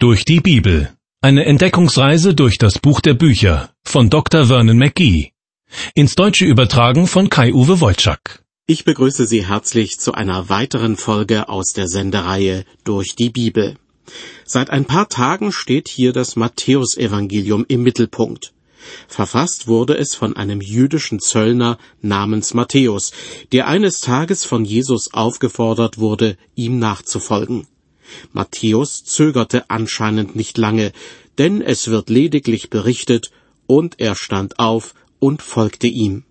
Durch die Bibel. Eine Entdeckungsreise durch das Buch der Bücher von Dr. Vernon McGee. Ins Deutsche übertragen von Kai-Uwe Wolczak. Ich begrüße Sie herzlich zu einer weiteren Folge aus der Sendereihe Durch die Bibel. Seit ein paar Tagen steht hier das Matthäusevangelium im Mittelpunkt. Verfasst wurde es von einem jüdischen Zöllner namens Matthäus, der eines Tages von Jesus aufgefordert wurde, ihm nachzufolgen. Matthäus zögerte anscheinend nicht lange, denn es wird lediglich berichtet, und er stand auf und folgte ihm.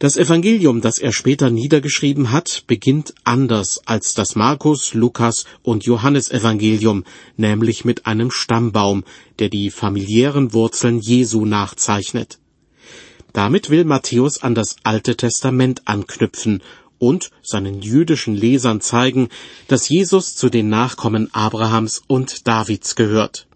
Das Evangelium, das er später niedergeschrieben hat, beginnt anders als das Markus, Lukas und Johannes Evangelium, nämlich mit einem Stammbaum, der die familiären Wurzeln Jesu nachzeichnet. Damit will Matthäus an das Alte Testament anknüpfen und seinen jüdischen Lesern zeigen, dass Jesus zu den Nachkommen Abrahams und Davids gehört.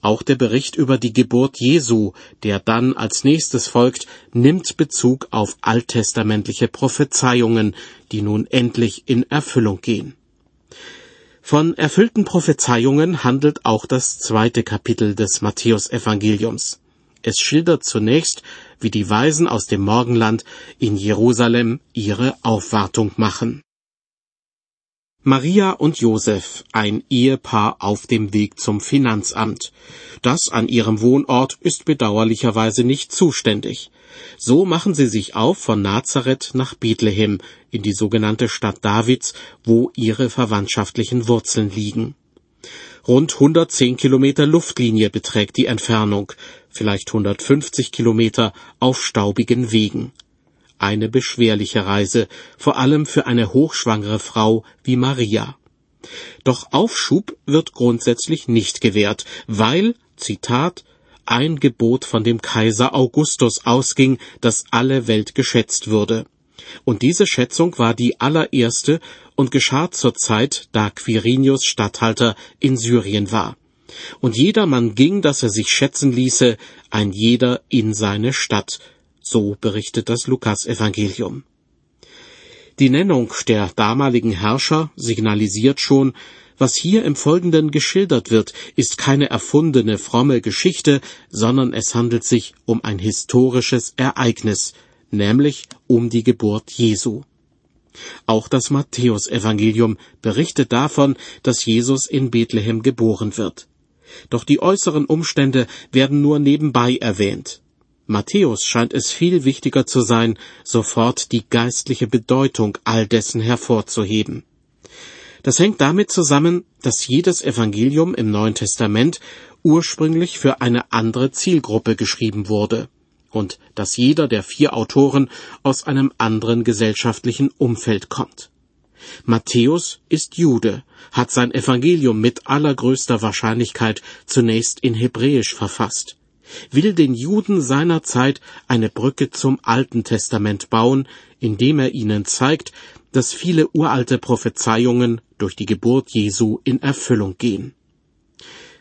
Auch der Bericht über die Geburt Jesu, der dann als nächstes folgt, nimmt Bezug auf alttestamentliche Prophezeiungen, die nun endlich in Erfüllung gehen. Von erfüllten Prophezeiungen handelt auch das zweite Kapitel des Matthäusevangeliums. Es schildert zunächst, wie die Weisen aus dem Morgenland in Jerusalem ihre Aufwartung machen. Maria und Josef, ein Ehepaar auf dem Weg zum Finanzamt. Das an ihrem Wohnort ist bedauerlicherweise nicht zuständig. So machen sie sich auf von Nazareth nach Bethlehem, in die sogenannte Stadt Davids, wo ihre verwandtschaftlichen Wurzeln liegen. Rund 110 Kilometer Luftlinie beträgt die Entfernung, vielleicht 150 Kilometer auf staubigen Wegen. Eine beschwerliche Reise, vor allem für eine hochschwangere Frau wie Maria. Doch Aufschub wird grundsätzlich nicht gewährt, weil, Zitat, ein Gebot von dem Kaiser Augustus ausging, das alle Welt geschätzt würde. Und diese Schätzung war die allererste und geschah zur Zeit, da Quirinius Statthalter in Syrien war. Und jedermann ging, dass er sich schätzen ließe, ein jeder in seine Stadt. So berichtet das Lukasevangelium. Die Nennung der damaligen Herrscher signalisiert schon, was hier im Folgenden geschildert wird, ist keine erfundene fromme Geschichte, sondern es handelt sich um ein historisches Ereignis, nämlich um die Geburt Jesu. Auch das Matthäusevangelium berichtet davon, dass Jesus in Bethlehem geboren wird. Doch die äußeren Umstände werden nur nebenbei erwähnt. Matthäus scheint es viel wichtiger zu sein, sofort die geistliche Bedeutung all dessen hervorzuheben. Das hängt damit zusammen, dass jedes Evangelium im Neuen Testament ursprünglich für eine andere Zielgruppe geschrieben wurde und dass jeder der vier Autoren aus einem anderen gesellschaftlichen Umfeld kommt. Matthäus ist Jude, hat sein Evangelium mit allergrößter Wahrscheinlichkeit zunächst in Hebräisch verfasst, will den Juden seiner Zeit eine Brücke zum Alten Testament bauen, indem er ihnen zeigt, dass viele uralte Prophezeiungen durch die Geburt Jesu in Erfüllung gehen.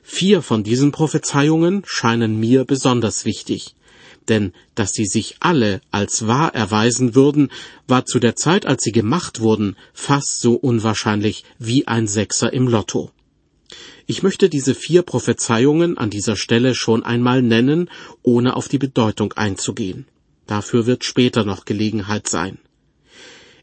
Vier von diesen Prophezeiungen scheinen mir besonders wichtig denn dass sie sich alle als wahr erweisen würden, war zu der Zeit, als sie gemacht wurden, fast so unwahrscheinlich wie ein Sechser im Lotto. Ich möchte diese vier Prophezeiungen an dieser Stelle schon einmal nennen, ohne auf die Bedeutung einzugehen. Dafür wird später noch Gelegenheit sein.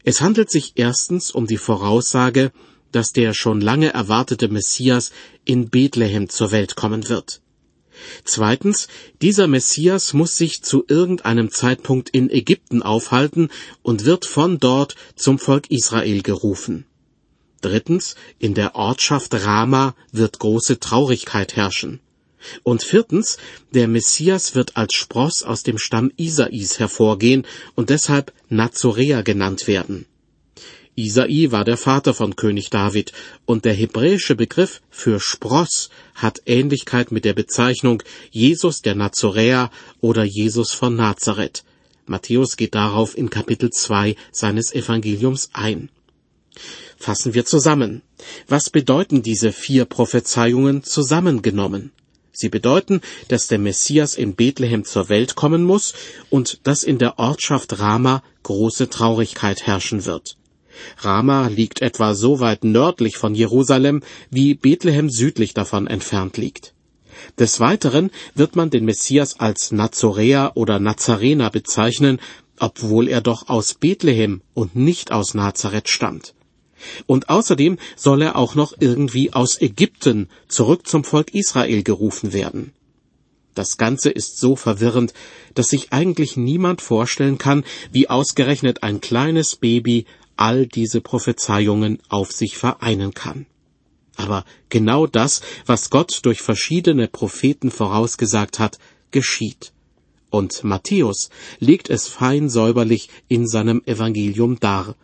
Es handelt sich erstens um die Voraussage, dass der schon lange erwartete Messias in Bethlehem zur Welt kommen wird. Zweitens, dieser Messias muss sich zu irgendeinem Zeitpunkt in Ägypten aufhalten und wird von dort zum Volk Israel gerufen. Drittens, in der Ortschaft Rama wird große Traurigkeit herrschen. Und viertens, der Messias wird als Spross aus dem Stamm Isais hervorgehen und deshalb Nazoräer genannt werden. Isai war der Vater von König David, und der hebräische Begriff für Spross hat Ähnlichkeit mit der Bezeichnung Jesus der Nazoräer oder Jesus von Nazareth. Matthäus geht darauf in Kapitel 2 seines Evangeliums ein. Fassen wir zusammen. Was bedeuten diese vier Prophezeiungen zusammengenommen? Sie bedeuten, dass der Messias in Bethlehem zur Welt kommen muss und dass in der Ortschaft Rama große Traurigkeit herrschen wird. Rama liegt etwa so weit nördlich von Jerusalem, wie Bethlehem südlich davon entfernt liegt. Des Weiteren wird man den Messias als Nazoräer oder Nazarener bezeichnen, obwohl er doch aus Bethlehem und nicht aus Nazareth stammt. Und außerdem soll er auch noch irgendwie aus Ägypten zurück zum Volk Israel gerufen werden. Das Ganze ist so verwirrend, dass sich eigentlich niemand vorstellen kann, wie ausgerechnet ein kleines Baby all diese Prophezeiungen auf sich vereinen kann. Aber genau das, was Gott durch verschiedene Propheten vorausgesagt hat, geschieht. Und Matthäus legt es fein säuberlich in seinem Evangelium dar,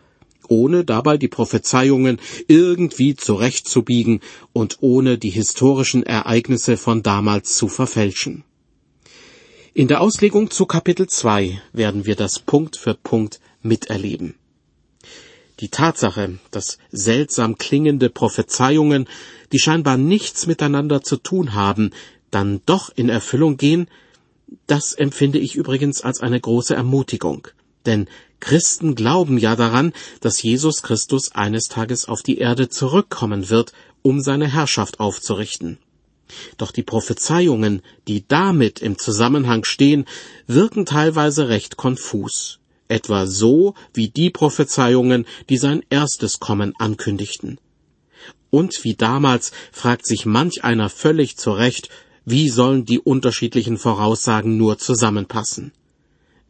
ohne dabei die Prophezeiungen irgendwie zurechtzubiegen und ohne die historischen Ereignisse von damals zu verfälschen. In der Auslegung zu Kapitel 2 werden wir das Punkt für Punkt miterleben. Die Tatsache, dass seltsam klingende Prophezeiungen, die scheinbar nichts miteinander zu tun haben, dann doch in Erfüllung gehen, das empfinde ich übrigens als eine große Ermutigung. Denn Christen glauben ja daran, dass Jesus Christus eines Tages auf die Erde zurückkommen wird, um seine Herrschaft aufzurichten. Doch die Prophezeiungen, die damit im Zusammenhang stehen, wirken teilweise recht konfus etwa so wie die Prophezeiungen, die sein erstes Kommen ankündigten. Und wie damals fragt sich manch einer völlig zu Recht, wie sollen die unterschiedlichen Voraussagen nur zusammenpassen?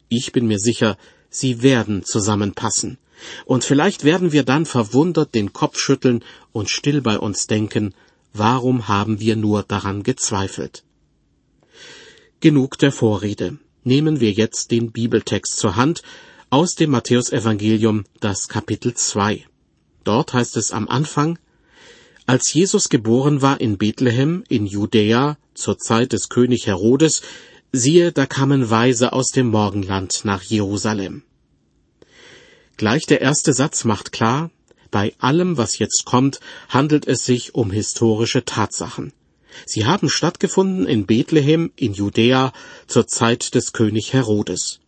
Ich bin mir sicher, sie werden zusammenpassen. Und vielleicht werden wir dann verwundert den Kopf schütteln und still bei uns denken, warum haben wir nur daran gezweifelt? Genug der Vorrede. Nehmen wir jetzt den Bibeltext zur Hand aus dem Matthäusevangelium das Kapitel 2. Dort heißt es am Anfang, als Jesus geboren war in Bethlehem in Judäa zur Zeit des König Herodes, siehe, da kamen Weise aus dem Morgenland nach Jerusalem. Gleich der erste Satz macht klar, bei allem, was jetzt kommt, handelt es sich um historische Tatsachen. Sie haben stattgefunden in Bethlehem in Judäa zur Zeit des König Herodes.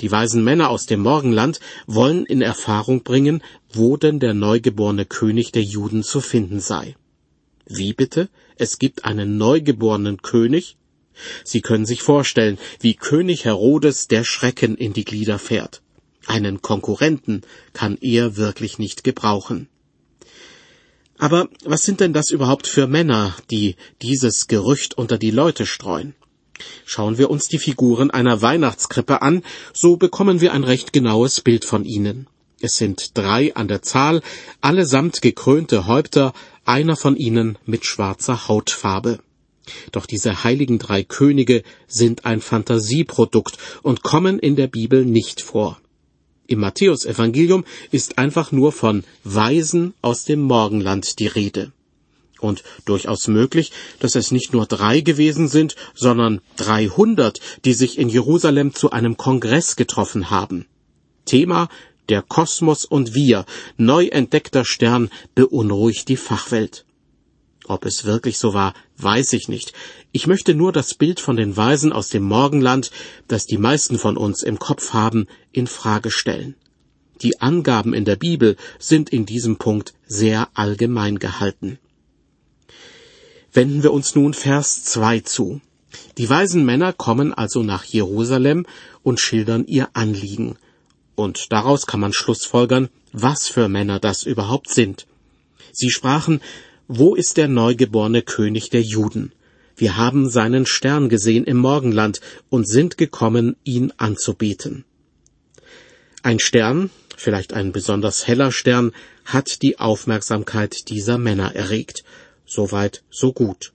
Die weisen Männer aus dem Morgenland wollen in Erfahrung bringen, wo denn der neugeborene König der Juden zu finden sei. Wie bitte? Es gibt einen neugeborenen König? Sie können sich vorstellen, wie König Herodes der Schrecken in die Glieder fährt. Einen Konkurrenten kann er wirklich nicht gebrauchen. Aber was sind denn das überhaupt für Männer, die dieses Gerücht unter die Leute streuen? Schauen wir uns die Figuren einer Weihnachtskrippe an, so bekommen wir ein recht genaues Bild von ihnen. Es sind drei an der Zahl, allesamt gekrönte Häupter, einer von ihnen mit schwarzer Hautfarbe. Doch diese heiligen drei Könige sind ein Fantasieprodukt und kommen in der Bibel nicht vor. Im Matthäusevangelium ist einfach nur von Weisen aus dem Morgenland die Rede und durchaus möglich, dass es nicht nur drei gewesen sind, sondern dreihundert, die sich in Jerusalem zu einem Kongress getroffen haben. Thema der Kosmos und wir, neu entdeckter Stern, beunruhigt die Fachwelt. Ob es wirklich so war, weiß ich nicht. Ich möchte nur das Bild von den Weisen aus dem Morgenland, das die meisten von uns im Kopf haben, in Frage stellen. Die Angaben in der Bibel sind in diesem Punkt sehr allgemein gehalten. Wenden wir uns nun Vers 2 zu. Die weisen Männer kommen also nach Jerusalem und schildern ihr Anliegen. Und daraus kann man schlussfolgern, was für Männer das überhaupt sind. Sie sprachen, wo ist der neugeborene König der Juden? Wir haben seinen Stern gesehen im Morgenland und sind gekommen, ihn anzubeten. Ein Stern, vielleicht ein besonders heller Stern, hat die Aufmerksamkeit dieser Männer erregt, Soweit, so gut.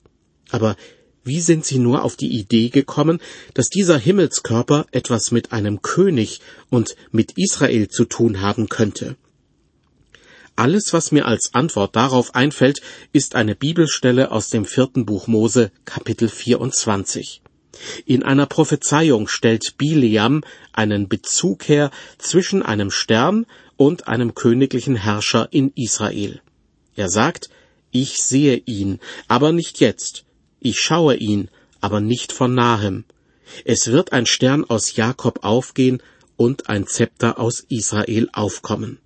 Aber wie sind sie nur auf die Idee gekommen, dass dieser Himmelskörper etwas mit einem König und mit Israel zu tun haben könnte? Alles, was mir als Antwort darauf einfällt, ist eine Bibelstelle aus dem vierten Buch Mose, Kapitel 24. In einer Prophezeiung stellt Biliam einen Bezug her zwischen einem Stern und einem königlichen Herrscher in Israel. Er sagt, ich sehe ihn, aber nicht jetzt. Ich schaue ihn, aber nicht von nahem. Es wird ein Stern aus Jakob aufgehen und ein Zepter aus Israel aufkommen.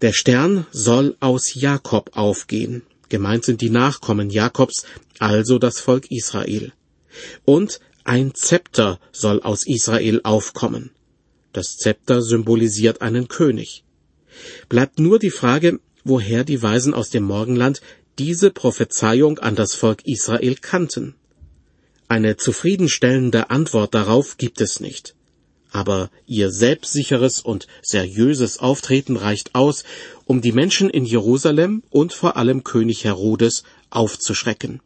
Der Stern soll aus Jakob aufgehen. Gemeint sind die Nachkommen Jakobs, also das Volk Israel. Und ein Zepter soll aus Israel aufkommen. Das Zepter symbolisiert einen König. Bleibt nur die Frage, woher die Weisen aus dem Morgenland diese Prophezeiung an das Volk Israel kannten. Eine zufriedenstellende Antwort darauf gibt es nicht. Aber ihr selbstsicheres und seriöses Auftreten reicht aus, um die Menschen in Jerusalem und vor allem König Herodes aufzuschrecken.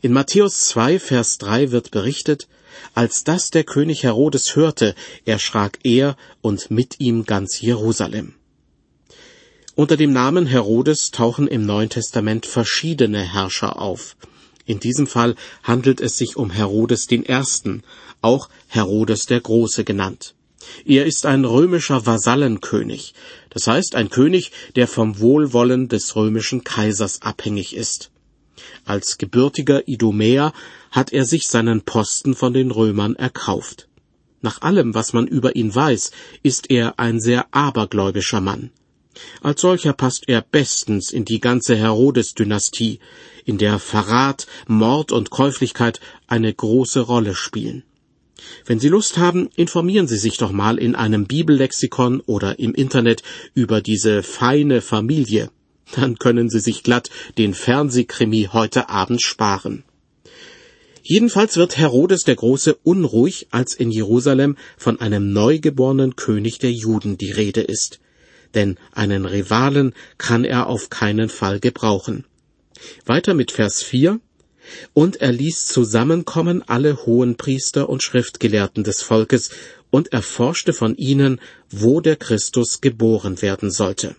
In Matthäus 2, Vers 3 wird berichtet, als das der König Herodes hörte, erschrak er und mit ihm ganz Jerusalem. Unter dem Namen Herodes tauchen im Neuen Testament verschiedene Herrscher auf. In diesem Fall handelt es sich um Herodes den Ersten, auch Herodes der Große genannt. Er ist ein römischer Vasallenkönig, das heißt ein König, der vom Wohlwollen des römischen Kaisers abhängig ist. Als gebürtiger Idumäer hat er sich seinen Posten von den Römern erkauft. Nach allem, was man über ihn weiß, ist er ein sehr abergläubischer Mann. Als solcher passt er bestens in die ganze Herodes-Dynastie, in der Verrat, Mord und Käuflichkeit eine große Rolle spielen. Wenn Sie Lust haben, informieren Sie sich doch mal in einem Bibellexikon oder im Internet über diese feine Familie. Dann können Sie sich glatt den Fernsehkrimi heute Abend sparen. Jedenfalls wird Herodes der Große unruhig, als in Jerusalem von einem neugeborenen König der Juden die Rede ist denn einen Rivalen kann er auf keinen Fall gebrauchen. Weiter mit Vers 4. Und er ließ zusammenkommen alle Hohenpriester und Schriftgelehrten des Volkes und erforschte von ihnen, wo der Christus geboren werden sollte.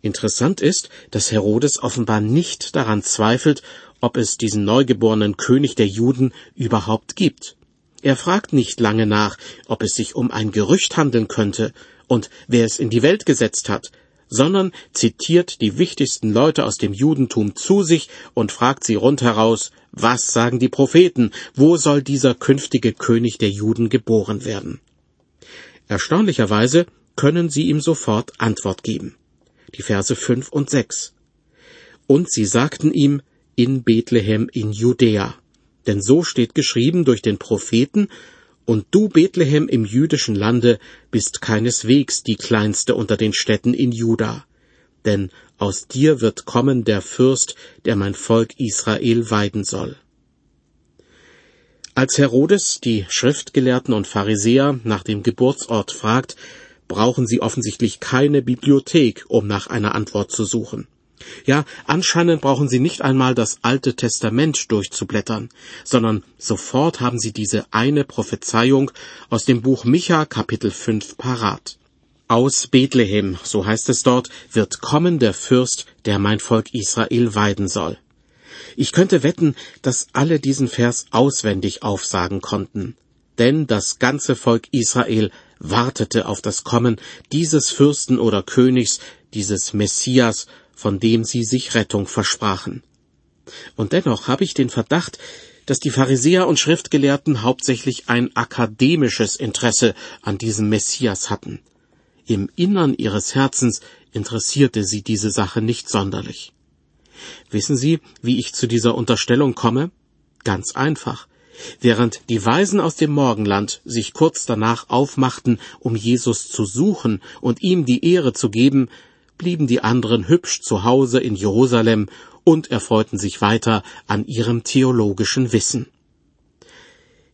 Interessant ist, dass Herodes offenbar nicht daran zweifelt, ob es diesen neugeborenen König der Juden überhaupt gibt. Er fragt nicht lange nach, ob es sich um ein Gerücht handeln könnte und wer es in die Welt gesetzt hat, sondern zitiert die wichtigsten Leute aus dem Judentum zu sich und fragt sie rundheraus, was sagen die Propheten, wo soll dieser künftige König der Juden geboren werden? Erstaunlicherweise können sie ihm sofort Antwort geben. Die Verse fünf und sechs. Und sie sagten ihm, in Bethlehem in Judäa. Denn so steht geschrieben durch den Propheten, und du, Bethlehem im jüdischen Lande, bist keineswegs die kleinste unter den Städten in Juda. Denn aus dir wird kommen der Fürst, der mein Volk Israel weiden soll. Als Herodes die Schriftgelehrten und Pharisäer nach dem Geburtsort fragt, brauchen sie offensichtlich keine Bibliothek, um nach einer Antwort zu suchen. Ja, anscheinend brauchen Sie nicht einmal das Alte Testament durchzublättern, sondern sofort haben Sie diese eine Prophezeiung aus dem Buch Micha Kapitel 5 parat. Aus Bethlehem, so heißt es dort, wird kommen der Fürst, der mein Volk Israel weiden soll. Ich könnte wetten, dass alle diesen Vers auswendig aufsagen konnten. Denn das ganze Volk Israel wartete auf das Kommen dieses Fürsten oder Königs, dieses Messias, von dem sie sich Rettung versprachen. Und dennoch habe ich den Verdacht, dass die Pharisäer und Schriftgelehrten hauptsächlich ein akademisches Interesse an diesem Messias hatten. Im Innern ihres Herzens interessierte sie diese Sache nicht sonderlich. Wissen Sie, wie ich zu dieser Unterstellung komme? Ganz einfach. Während die Weisen aus dem Morgenland sich kurz danach aufmachten, um Jesus zu suchen und ihm die Ehre zu geben, blieben die anderen hübsch zu Hause in Jerusalem und erfreuten sich weiter an ihrem theologischen Wissen.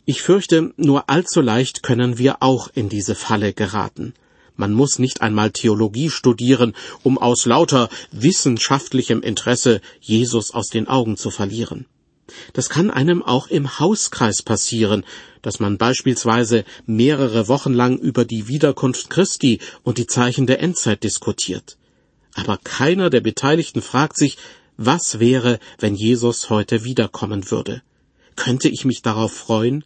Ich fürchte, nur allzu leicht können wir auch in diese Falle geraten. Man muss nicht einmal Theologie studieren, um aus lauter wissenschaftlichem Interesse Jesus aus den Augen zu verlieren. Das kann einem auch im Hauskreis passieren, dass man beispielsweise mehrere Wochen lang über die Wiederkunft Christi und die Zeichen der Endzeit diskutiert. Aber keiner der Beteiligten fragt sich, was wäre, wenn Jesus heute wiederkommen würde? Könnte ich mich darauf freuen?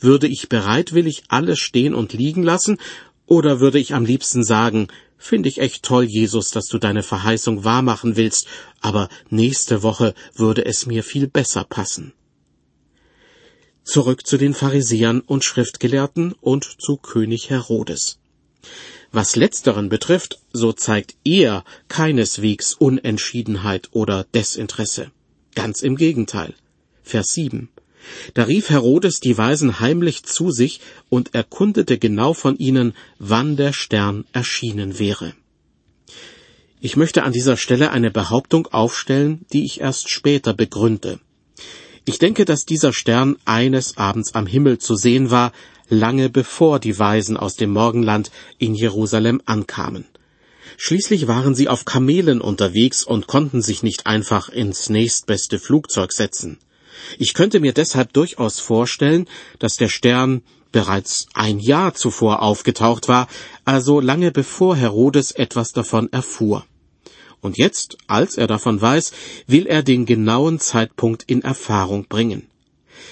Würde ich bereitwillig alles stehen und liegen lassen? Oder würde ich am liebsten sagen, finde ich echt toll, Jesus, dass du deine Verheißung wahrmachen willst, aber nächste Woche würde es mir viel besser passen. Zurück zu den Pharisäern und Schriftgelehrten und zu König Herodes. Was letzteren betrifft, so zeigt er keineswegs Unentschiedenheit oder Desinteresse. Ganz im Gegenteil. Vers 7. Da rief Herodes die Weisen heimlich zu sich und erkundete genau von ihnen, wann der Stern erschienen wäre. Ich möchte an dieser Stelle eine Behauptung aufstellen, die ich erst später begründe. Ich denke, dass dieser Stern eines Abends am Himmel zu sehen war, lange bevor die Weisen aus dem Morgenland in Jerusalem ankamen. Schließlich waren sie auf Kamelen unterwegs und konnten sich nicht einfach ins nächstbeste Flugzeug setzen. Ich könnte mir deshalb durchaus vorstellen, dass der Stern bereits ein Jahr zuvor aufgetaucht war, also lange bevor Herodes etwas davon erfuhr. Und jetzt, als er davon weiß, will er den genauen Zeitpunkt in Erfahrung bringen.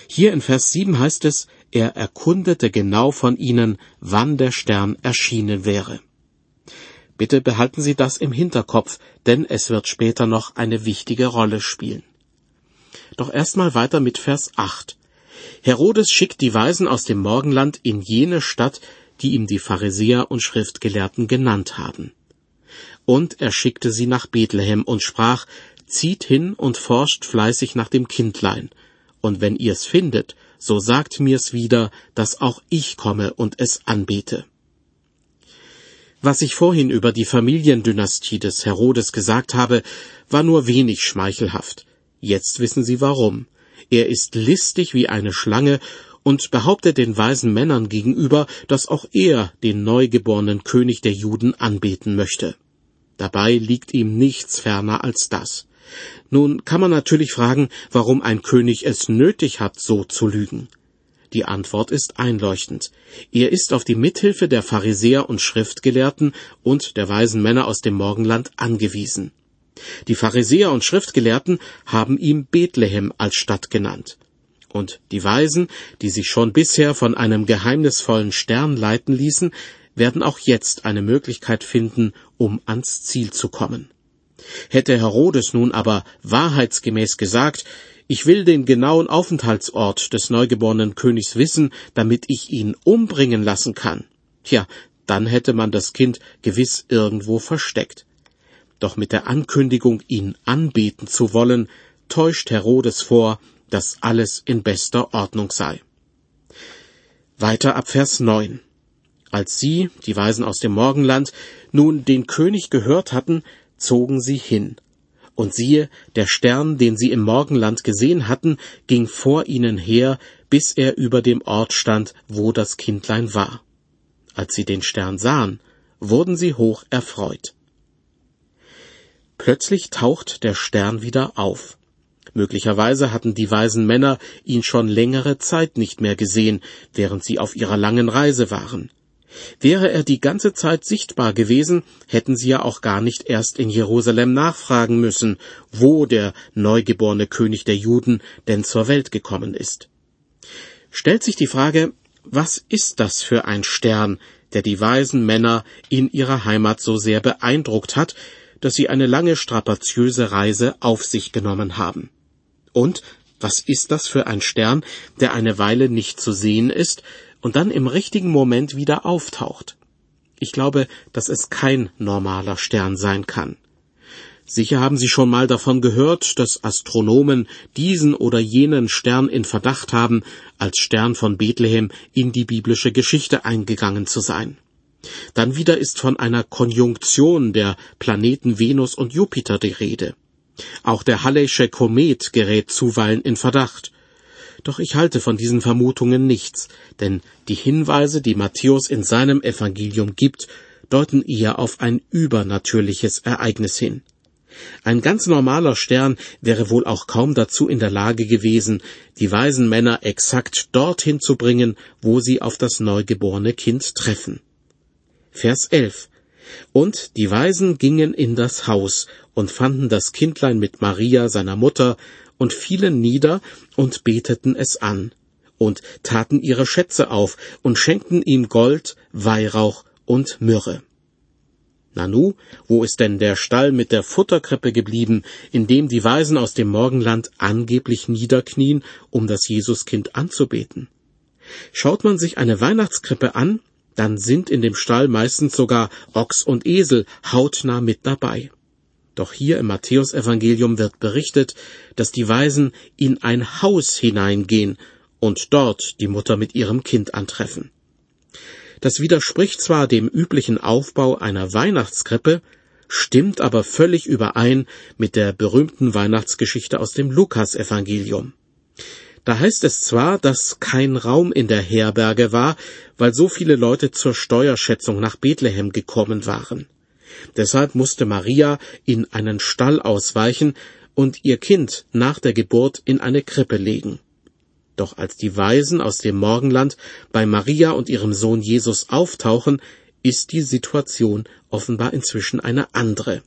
Hier in Vers 7 heißt es, er erkundete genau von ihnen, wann der Stern erschienen wäre. Bitte behalten Sie das im Hinterkopf, denn es wird später noch eine wichtige Rolle spielen. Doch erstmal weiter mit Vers 8. Herodes schickt die Weisen aus dem Morgenland in jene Stadt, die ihm die Pharisäer und Schriftgelehrten genannt haben. Und er schickte sie nach Bethlehem und sprach, Zieht hin und forscht fleißig nach dem Kindlein, und wenn ihr's findet, so sagt mir's wieder, dass auch ich komme und es anbete. Was ich vorhin über die Familiendynastie des Herodes gesagt habe, war nur wenig schmeichelhaft. Jetzt wissen Sie warum. Er ist listig wie eine Schlange und behauptet den weisen Männern gegenüber, dass auch er den neugeborenen König der Juden anbeten möchte. Dabei liegt ihm nichts ferner als das. Nun kann man natürlich fragen, warum ein König es nötig hat, so zu lügen. Die Antwort ist einleuchtend. Er ist auf die Mithilfe der Pharisäer und Schriftgelehrten und der weisen Männer aus dem Morgenland angewiesen. Die Pharisäer und Schriftgelehrten haben ihm Bethlehem als Stadt genannt. Und die Weisen, die sich schon bisher von einem geheimnisvollen Stern leiten ließen, werden auch jetzt eine Möglichkeit finden, um ans Ziel zu kommen. Hätte Herodes nun aber wahrheitsgemäß gesagt, ich will den genauen Aufenthaltsort des neugeborenen Königs wissen, damit ich ihn umbringen lassen kann. Tja, dann hätte man das Kind gewiss irgendwo versteckt. Doch mit der Ankündigung, ihn anbeten zu wollen, täuscht Herodes vor, dass alles in bester Ordnung sei. Weiter ab Vers 9. Als sie, die Weisen aus dem Morgenland, nun den König gehört hatten, zogen sie hin und siehe, der Stern, den sie im Morgenland gesehen hatten, ging vor ihnen her, bis er über dem Ort stand, wo das Kindlein war. Als sie den Stern sahen, wurden sie hoch erfreut. Plötzlich taucht der Stern wieder auf. Möglicherweise hatten die weisen Männer ihn schon längere Zeit nicht mehr gesehen, während sie auf ihrer langen Reise waren. Wäre er die ganze Zeit sichtbar gewesen, hätten sie ja auch gar nicht erst in Jerusalem nachfragen müssen, wo der neugeborene König der Juden denn zur Welt gekommen ist. Stellt sich die Frage, was ist das für ein Stern, der die weisen Männer in ihrer Heimat so sehr beeindruckt hat, dass sie eine lange strapaziöse Reise auf sich genommen haben? Und was ist das für ein Stern, der eine Weile nicht zu sehen ist, und dann im richtigen Moment wieder auftaucht. Ich glaube, dass es kein normaler Stern sein kann. Sicher haben Sie schon mal davon gehört, dass Astronomen diesen oder jenen Stern in Verdacht haben, als Stern von Bethlehem in die biblische Geschichte eingegangen zu sein. Dann wieder ist von einer Konjunktion der Planeten Venus und Jupiter die Rede. Auch der Halley'sche Komet gerät zuweilen in Verdacht. Doch ich halte von diesen Vermutungen nichts, denn die Hinweise, die Matthäus in seinem Evangelium gibt, deuten eher auf ein übernatürliches Ereignis hin. Ein ganz normaler Stern wäre wohl auch kaum dazu in der Lage gewesen, die weisen Männer exakt dorthin zu bringen, wo sie auf das neugeborene Kind treffen. Vers 11 Und die Weisen gingen in das Haus und fanden das Kindlein mit Maria, seiner Mutter, und fielen nieder und beteten es an und taten ihre Schätze auf und schenkten ihm Gold, Weihrauch und Myrrhe. Nanu, wo ist denn der Stall mit der Futterkrippe geblieben, in dem die Weisen aus dem Morgenland angeblich niederknien, um das Jesuskind anzubeten? Schaut man sich eine Weihnachtskrippe an, dann sind in dem Stall meistens sogar Ochs und Esel hautnah mit dabei. Doch hier im Matthäusevangelium wird berichtet, dass die Weisen in ein Haus hineingehen und dort die Mutter mit ihrem Kind antreffen. Das widerspricht zwar dem üblichen Aufbau einer Weihnachtskrippe, stimmt aber völlig überein mit der berühmten Weihnachtsgeschichte aus dem Lukasevangelium. Da heißt es zwar, dass kein Raum in der Herberge war, weil so viele Leute zur Steuerschätzung nach Bethlehem gekommen waren. Deshalb musste Maria in einen Stall ausweichen und ihr Kind nach der Geburt in eine Krippe legen. Doch als die Weisen aus dem Morgenland bei Maria und ihrem Sohn Jesus auftauchen, ist die Situation offenbar inzwischen eine andere.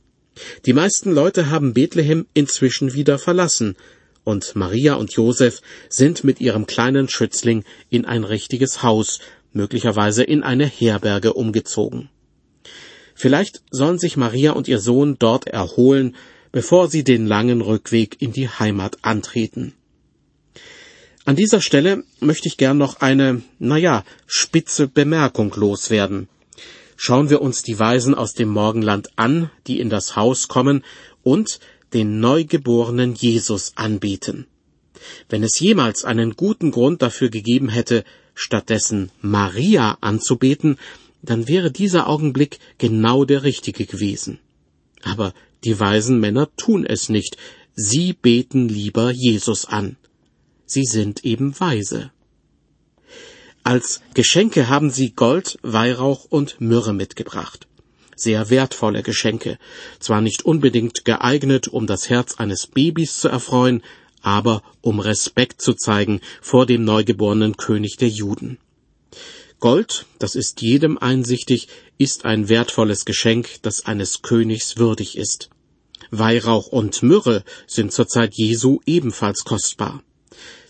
Die meisten Leute haben Bethlehem inzwischen wieder verlassen, und Maria und Josef sind mit ihrem kleinen Schützling in ein richtiges Haus, möglicherweise in eine Herberge umgezogen. Vielleicht sollen sich Maria und ihr Sohn dort erholen, bevor sie den langen Rückweg in die Heimat antreten. An dieser Stelle möchte ich gern noch eine, naja, spitze Bemerkung loswerden. Schauen wir uns die Weisen aus dem Morgenland an, die in das Haus kommen und den neugeborenen Jesus anbeten. Wenn es jemals einen guten Grund dafür gegeben hätte, stattdessen Maria anzubeten, dann wäre dieser Augenblick genau der richtige gewesen. Aber die weisen Männer tun es nicht, sie beten lieber Jesus an. Sie sind eben weise. Als Geschenke haben sie Gold, Weihrauch und Myrrhe mitgebracht. Sehr wertvolle Geschenke, zwar nicht unbedingt geeignet, um das Herz eines Babys zu erfreuen, aber um Respekt zu zeigen vor dem neugeborenen König der Juden. Gold, das ist jedem einsichtig, ist ein wertvolles Geschenk, das eines Königs würdig ist. Weihrauch und Myrrhe sind zur Zeit Jesu ebenfalls kostbar.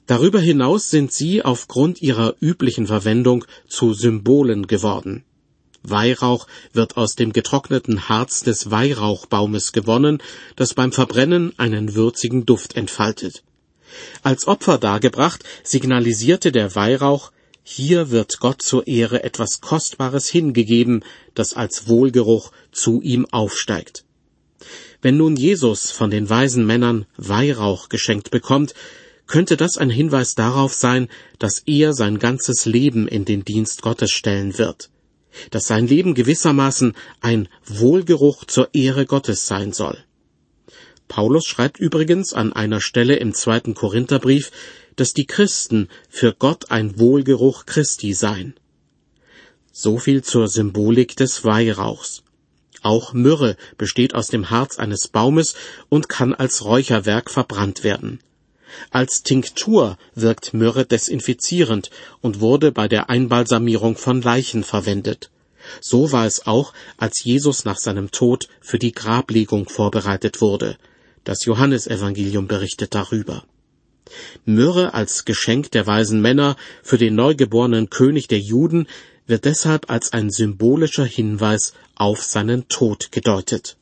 Darüber hinaus sind sie aufgrund ihrer üblichen Verwendung zu Symbolen geworden. Weihrauch wird aus dem getrockneten Harz des Weihrauchbaumes gewonnen, das beim Verbrennen einen würzigen Duft entfaltet. Als Opfer dargebracht, signalisierte der Weihrauch, hier wird Gott zur Ehre etwas Kostbares hingegeben, das als Wohlgeruch zu ihm aufsteigt. Wenn nun Jesus von den weisen Männern Weihrauch geschenkt bekommt, könnte das ein Hinweis darauf sein, dass er sein ganzes Leben in den Dienst Gottes stellen wird, dass sein Leben gewissermaßen ein Wohlgeruch zur Ehre Gottes sein soll. Paulus schreibt übrigens an einer Stelle im zweiten Korintherbrief, dass die Christen für Gott ein Wohlgeruch Christi seien. So viel zur Symbolik des Weihrauchs. Auch Myrrhe besteht aus dem Harz eines Baumes und kann als Räucherwerk verbrannt werden. Als Tinktur wirkt Myrrhe desinfizierend und wurde bei der Einbalsamierung von Leichen verwendet. So war es auch, als Jesus nach seinem Tod für die Grablegung vorbereitet wurde. Das Johannesevangelium berichtet darüber. Myrrhe als Geschenk der weisen Männer für den neugeborenen König der Juden wird deshalb als ein symbolischer Hinweis auf seinen Tod gedeutet.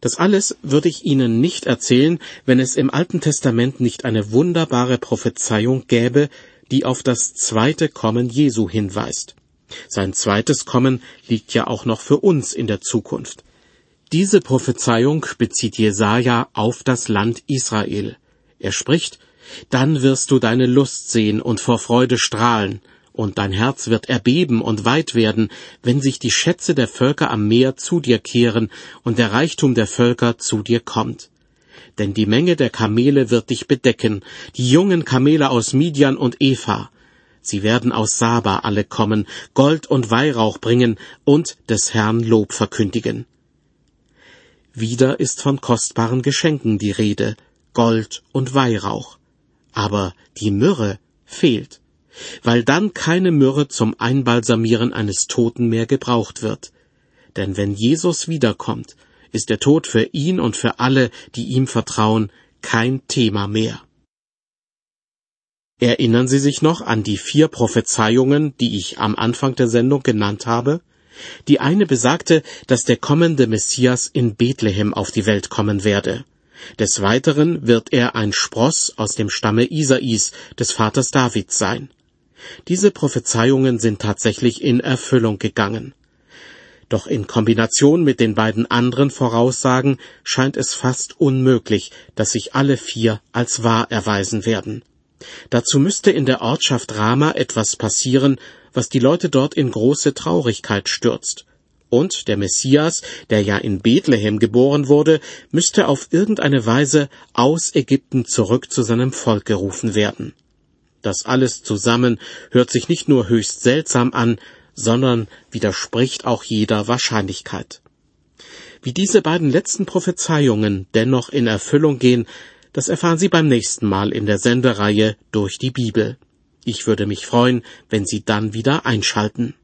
Das alles würde ich Ihnen nicht erzählen, wenn es im Alten Testament nicht eine wunderbare Prophezeiung gäbe, die auf das zweite Kommen Jesu hinweist. Sein zweites Kommen liegt ja auch noch für uns in der Zukunft. Diese Prophezeiung bezieht Jesaja auf das Land Israel. Er spricht, dann wirst du deine Lust sehen und vor Freude strahlen, und dein Herz wird erbeben und weit werden, wenn sich die Schätze der Völker am Meer zu dir kehren und der Reichtum der Völker zu dir kommt. Denn die Menge der Kamele wird dich bedecken, die jungen Kamele aus Midian und Eva. Sie werden aus Saba alle kommen, Gold und Weihrauch bringen und des Herrn Lob verkündigen. Wieder ist von kostbaren Geschenken die Rede, Gold und Weihrauch. Aber die Myrrhe fehlt, weil dann keine Myrrhe zum Einbalsamieren eines Toten mehr gebraucht wird. Denn wenn Jesus wiederkommt, ist der Tod für ihn und für alle, die ihm vertrauen, kein Thema mehr. Erinnern Sie sich noch an die vier Prophezeiungen, die ich am Anfang der Sendung genannt habe? Die eine besagte, dass der kommende Messias in Bethlehem auf die Welt kommen werde. Des Weiteren wird er ein Spross aus dem Stamme Isais, des Vaters Davids sein. Diese Prophezeiungen sind tatsächlich in Erfüllung gegangen. Doch in Kombination mit den beiden anderen Voraussagen scheint es fast unmöglich, dass sich alle vier als wahr erweisen werden. Dazu müsste in der Ortschaft Rama etwas passieren, was die Leute dort in große Traurigkeit stürzt. Und der Messias, der ja in Bethlehem geboren wurde, müsste auf irgendeine Weise aus Ägypten zurück zu seinem Volk gerufen werden. Das alles zusammen hört sich nicht nur höchst seltsam an, sondern widerspricht auch jeder Wahrscheinlichkeit. Wie diese beiden letzten Prophezeiungen dennoch in Erfüllung gehen, das erfahren Sie beim nächsten Mal in der Sendereihe durch die Bibel. Ich würde mich freuen, wenn Sie dann wieder einschalten.